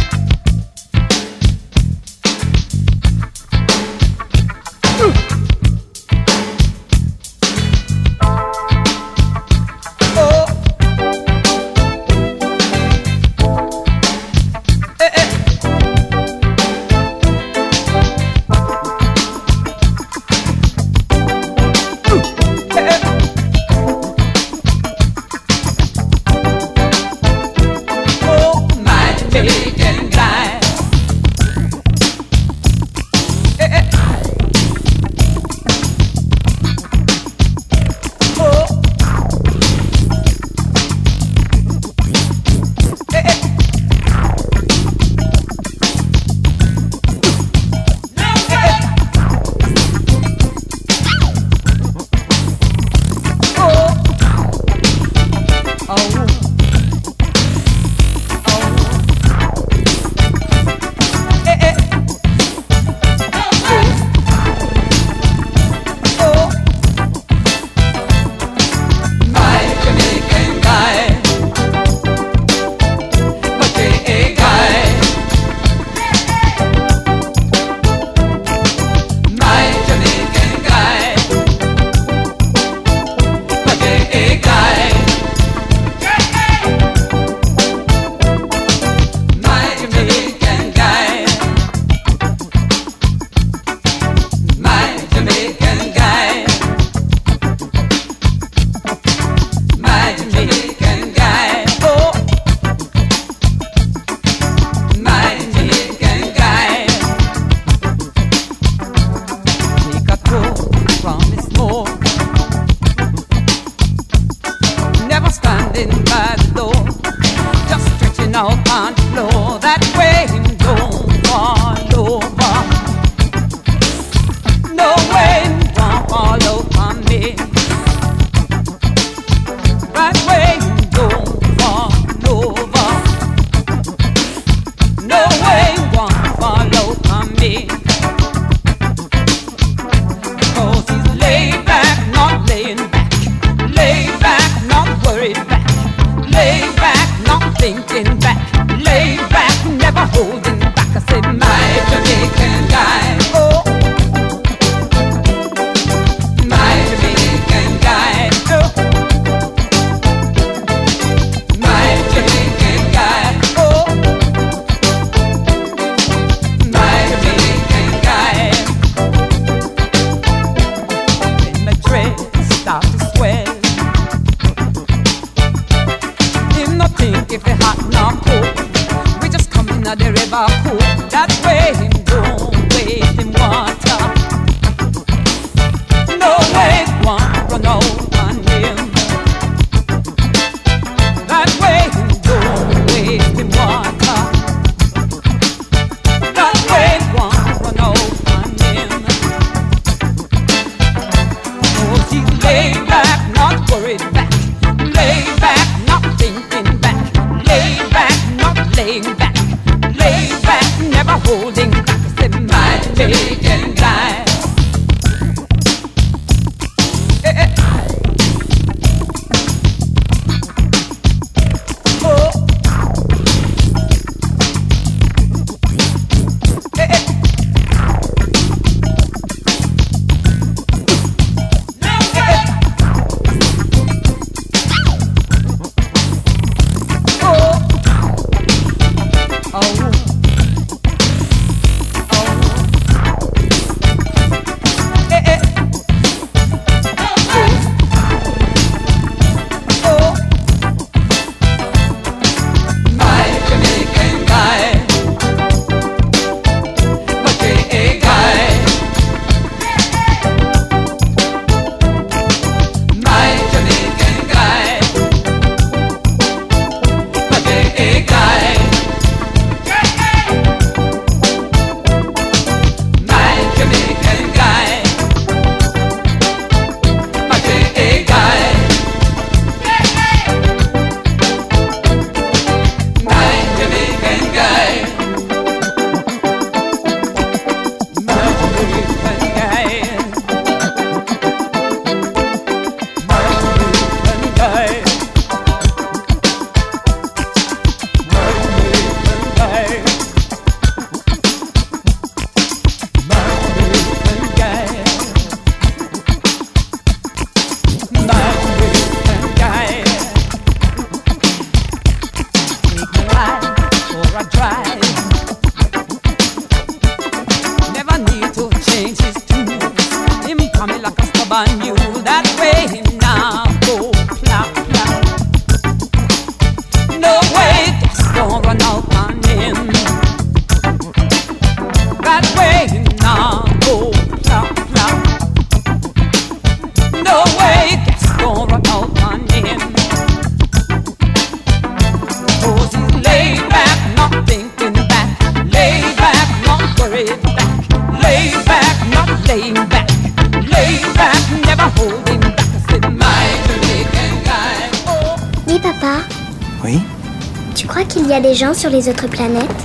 sur les autres planètes?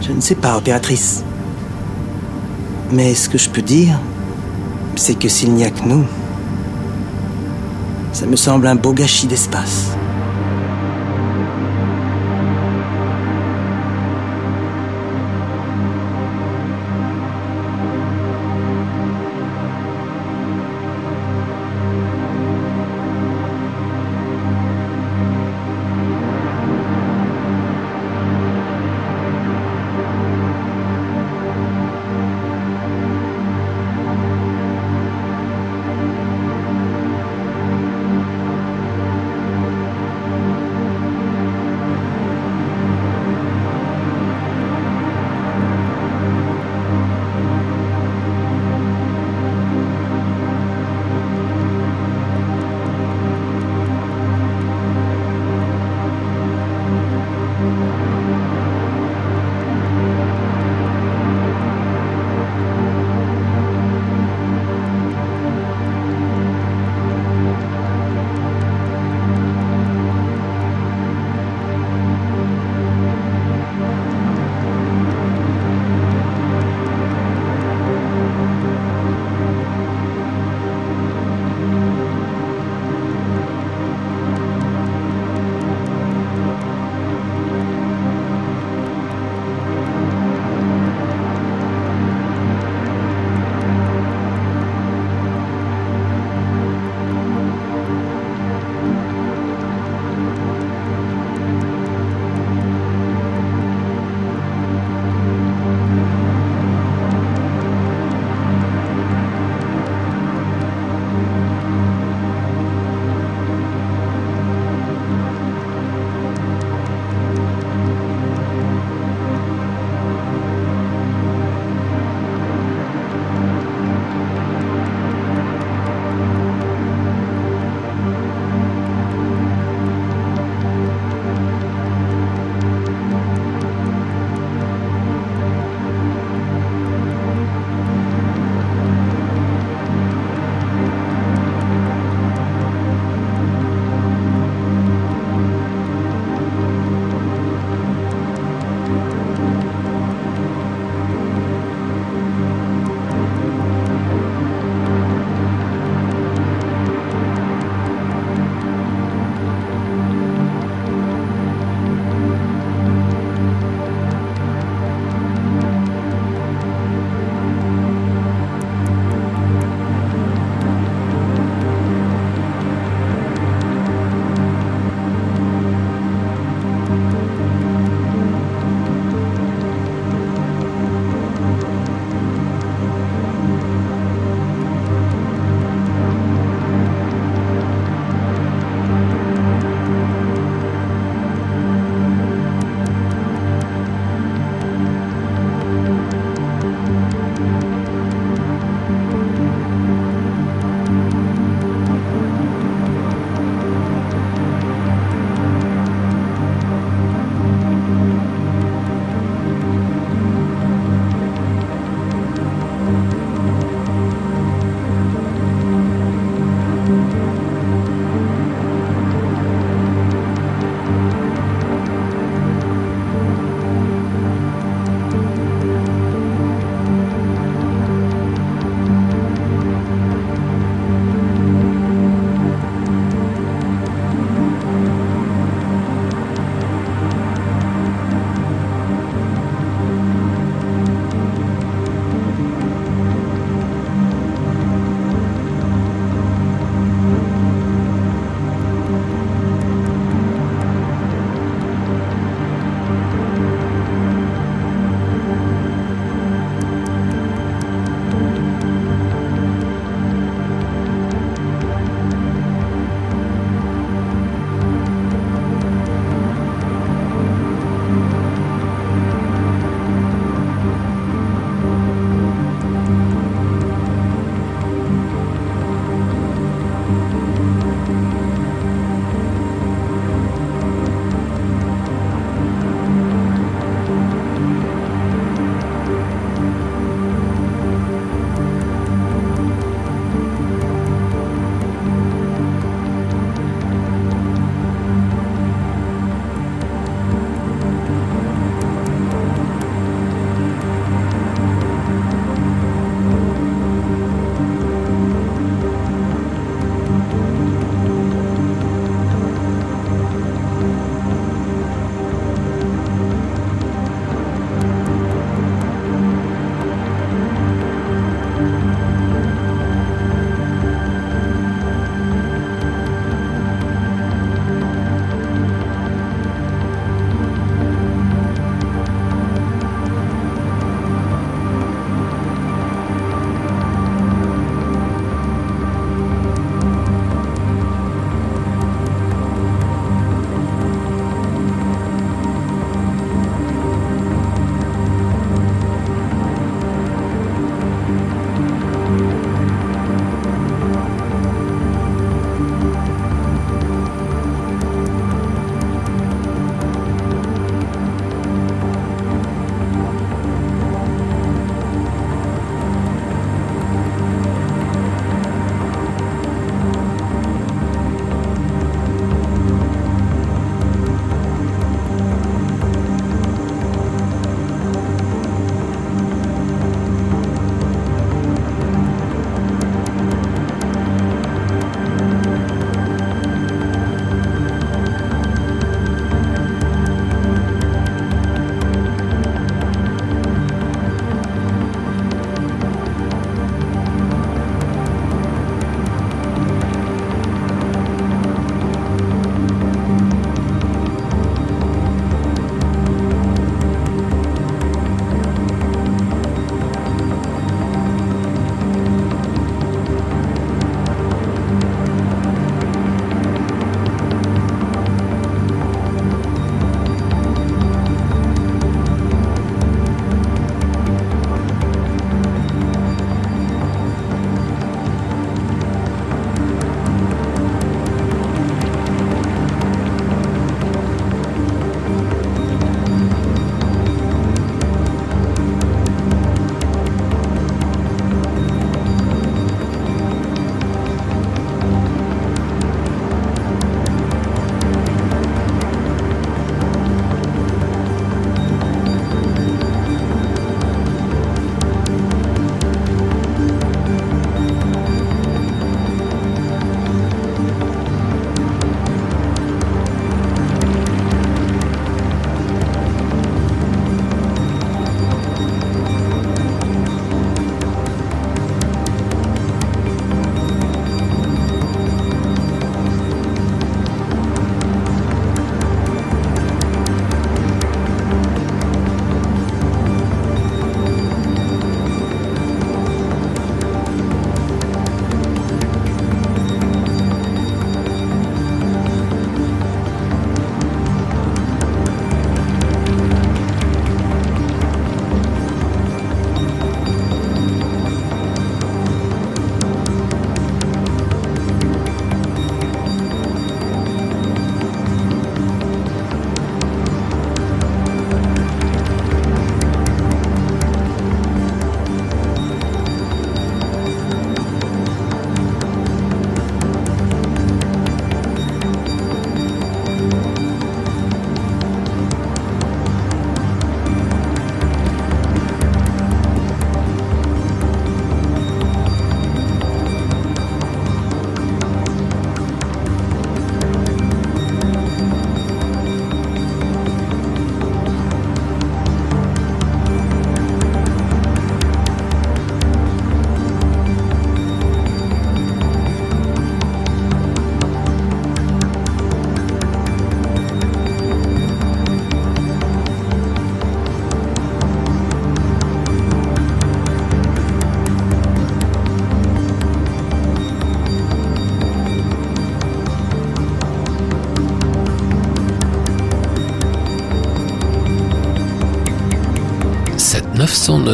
Je ne sais pas, opératrice. Mais ce que je peux dire, c'est que s'il n'y a que nous, ça me semble un beau gâchis d'espace.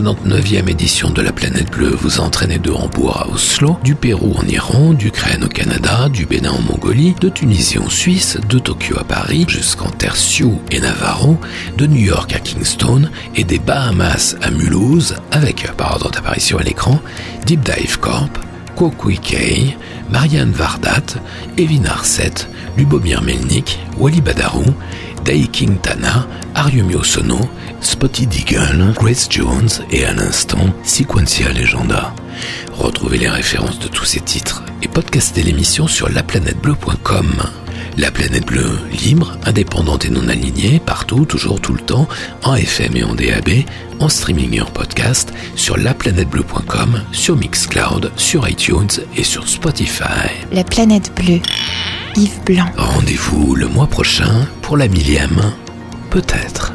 199e édition de la Planète Bleue vous a entraîné de Hambourg à Oslo, du Pérou en Iran, d'Ukraine au Canada, du Bénin en Mongolie, de Tunisie en Suisse, de Tokyo à Paris, jusqu'en terre et Navarro, de New York à Kingston et des Bahamas à Mulhouse, avec, par ordre d'apparition à l'écran, Deep Dive Corp, Kokui Kei, Marianne Vardat, Evin Arset, Lubomir Melnik, Wally Badarou, Dai King Tana, Ariumi Osono, Spotty Deagle, Grace Jones et à l'instant Sequencia Legenda. Retrouvez les références de tous ces titres et podcastez l'émission sur laplanètebleu.com. La planète bleue, libre, indépendante et non alignée, partout, toujours, tout le temps, en FM et en DAB, en streaming et en podcast, sur laplanètebleu.com, sur Mixcloud, sur iTunes et sur Spotify. La planète bleue. Rendez-vous le mois prochain pour la millième, peut-être.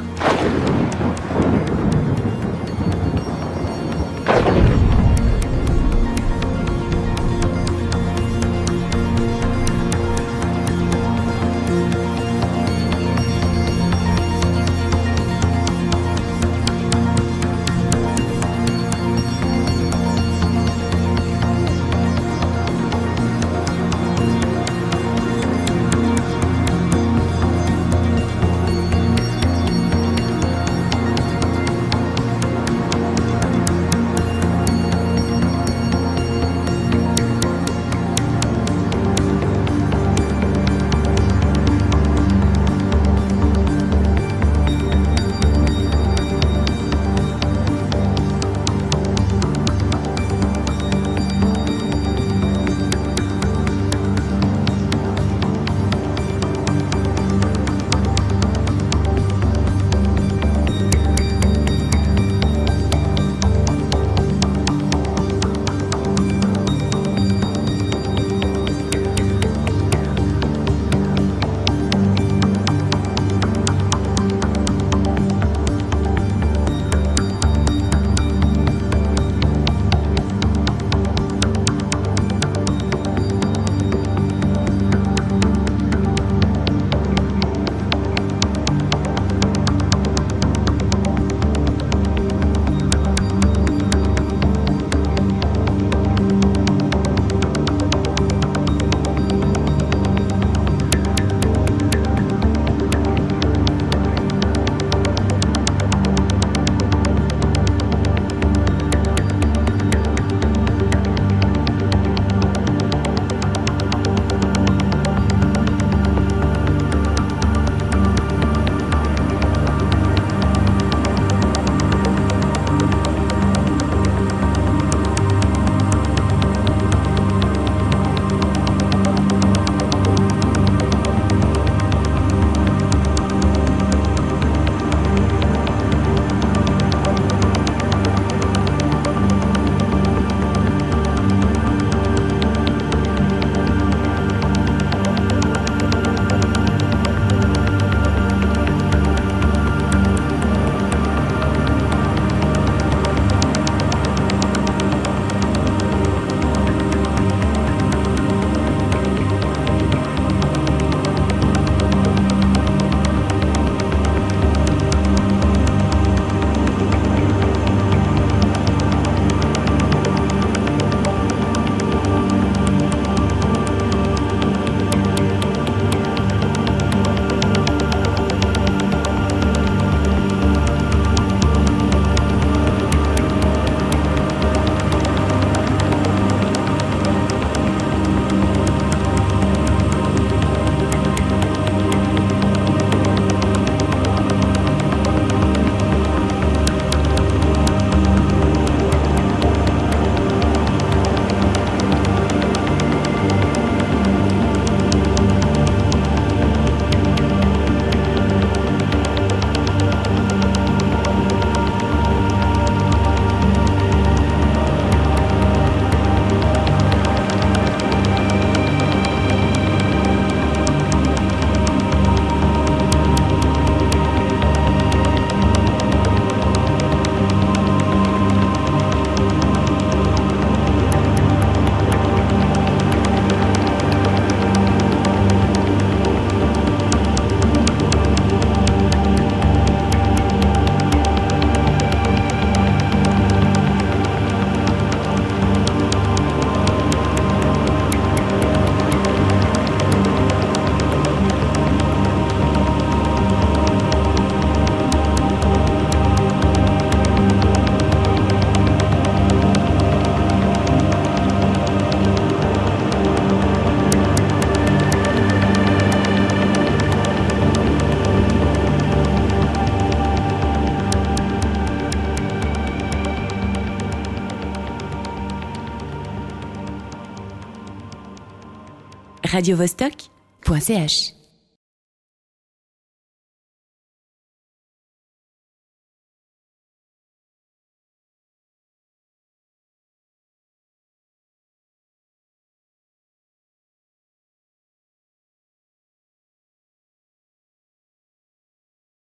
radiovostok.ch